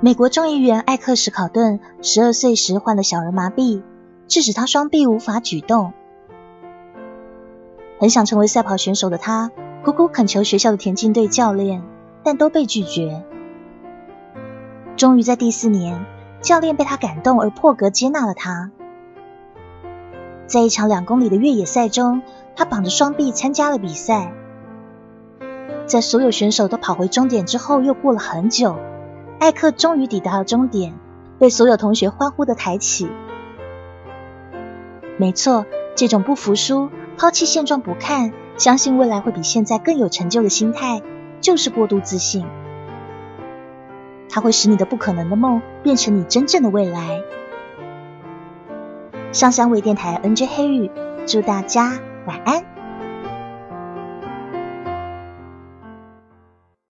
美国众议员艾克史考顿十二岁时患了小儿麻痹，致使他双臂无法举动。很想成为赛跑选手的他，苦苦恳求学校的田径队教练，但都被拒绝。终于在第四年，教练被他感动而破格接纳了他。在一场两公里的越野赛中，他绑着双臂参加了比赛。在所有选手都跑回终点之后，又过了很久。艾克终于抵达了终点，被所有同学欢呼的抬起。没错，这种不服输、抛弃现状不看、相信未来会比现在更有成就的心态，就是过度自信。它会使你的不可能的梦变成你真正的未来。上香微电台 NJ 黑雨，祝大家晚安。